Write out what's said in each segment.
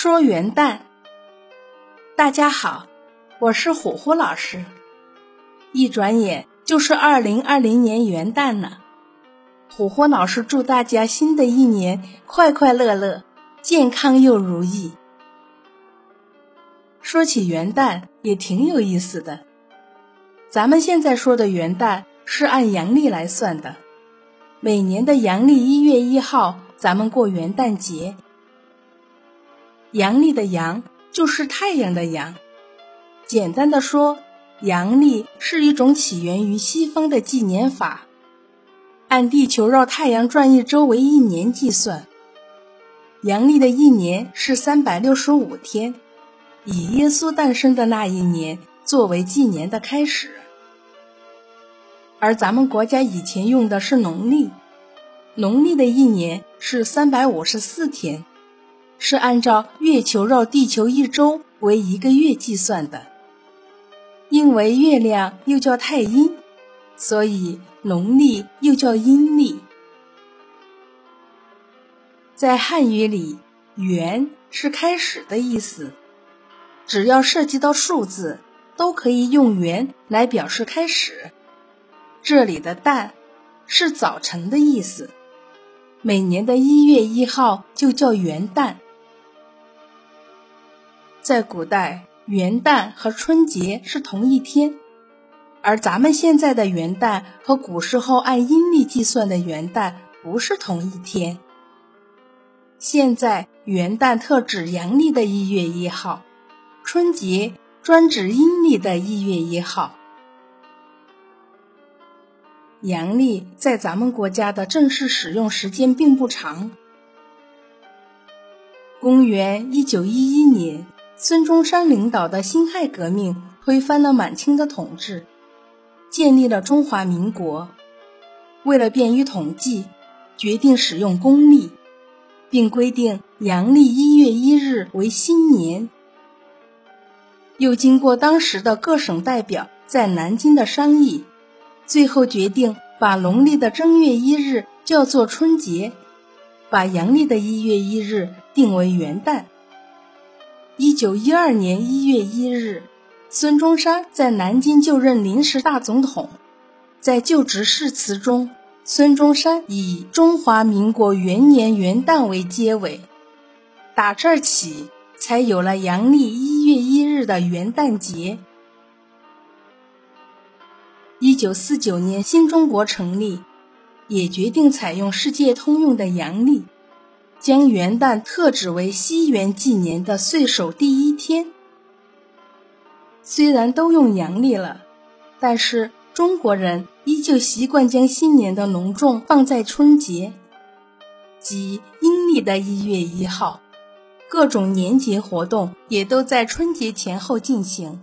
说元旦，大家好，我是虎虎老师。一转眼就是二零二零年元旦了，虎虎老师祝大家新的一年快快乐乐、健康又如意。说起元旦也挺有意思的，咱们现在说的元旦是按阳历来算的，每年的阳历一月一号，咱们过元旦节。阳历的阳就是太阳的阳。简单的说，阳历是一种起源于西方的纪年法，按地球绕太阳转一周为一年计算。阳历的一年是三百六十五天，以耶稣诞生的那一年作为纪年的开始。而咱们国家以前用的是农历，农历的一年是三百五十四天。是按照月球绕地球一周为一个月计算的，因为月亮又叫太阴，所以农历又叫阴历。在汉语里，“元”是开始的意思，只要涉及到数字，都可以用“元”来表示开始。这里的“旦”是早晨的意思，每年的一月一号就叫元旦。在古代，元旦和春节是同一天，而咱们现在的元旦和古时候按阴历计算的元旦不是同一天。现在元旦特指阳历的一月一号，春节专指阴历的一月一号。阳历在咱们国家的正式使用时间并不长。公元一九一一年。孙中山领导的辛亥革命推翻了满清的统治，建立了中华民国。为了便于统计，决定使用公历，并规定阳历一月一日为新年。又经过当时的各省代表在南京的商议，最后决定把农历的正月一日叫做春节，把阳历的一月一日定为元旦。一九一二年一月一日，孙中山在南京就任临时大总统。在就职誓词中，孙中山以“中华民国元年元旦”为结尾，打这儿起，才有了阳历一月一日的元旦节。一九四九年新中国成立，也决定采用世界通用的阳历。将元旦特指为西元纪年的岁首第一天。虽然都用阳历了，但是中国人依旧习惯将新年的隆重放在春节，即阴历的一月一号。各种年节活动也都在春节前后进行，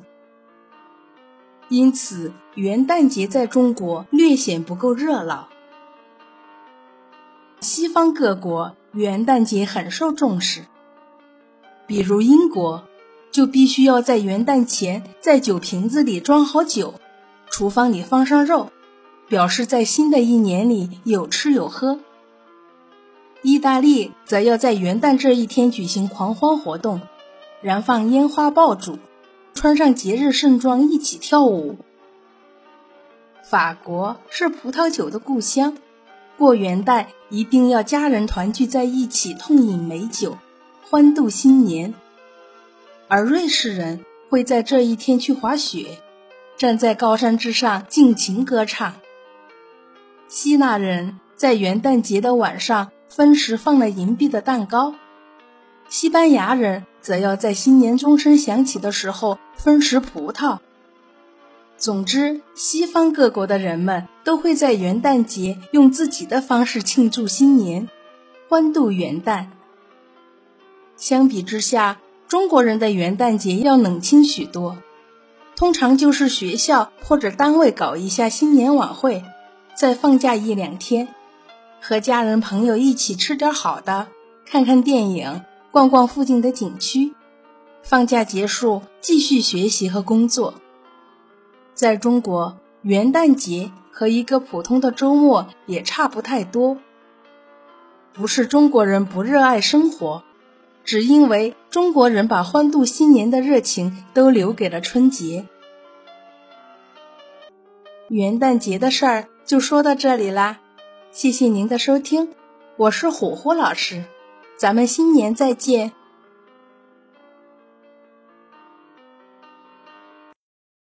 因此元旦节在中国略显不够热闹。西方各国。元旦节很受重视，比如英国就必须要在元旦前在酒瓶子里装好酒，厨房里放上肉，表示在新的一年里有吃有喝。意大利则要在元旦这一天举行狂欢活动，燃放烟花爆竹，穿上节日盛装一起跳舞。法国是葡萄酒的故乡。过元旦一定要家人团聚在一起，痛饮美酒，欢度新年。而瑞士人会在这一天去滑雪，站在高山之上尽情歌唱。希腊人在元旦节的晚上分食放了银币的蛋糕，西班牙人则要在新年钟声响起的时候分食葡萄。总之，西方各国的人们都会在元旦节用自己的方式庆祝新年，欢度元旦。相比之下，中国人的元旦节要冷清许多，通常就是学校或者单位搞一下新年晚会，再放假一两天，和家人朋友一起吃点好的，看看电影，逛逛附近的景区。放假结束，继续学习和工作。在中国，元旦节和一个普通的周末也差不太多。不是中国人不热爱生活，只因为中国人把欢度新年的热情都留给了春节。元旦节的事儿就说到这里啦，谢谢您的收听，我是虎虎老师，咱们新年再见。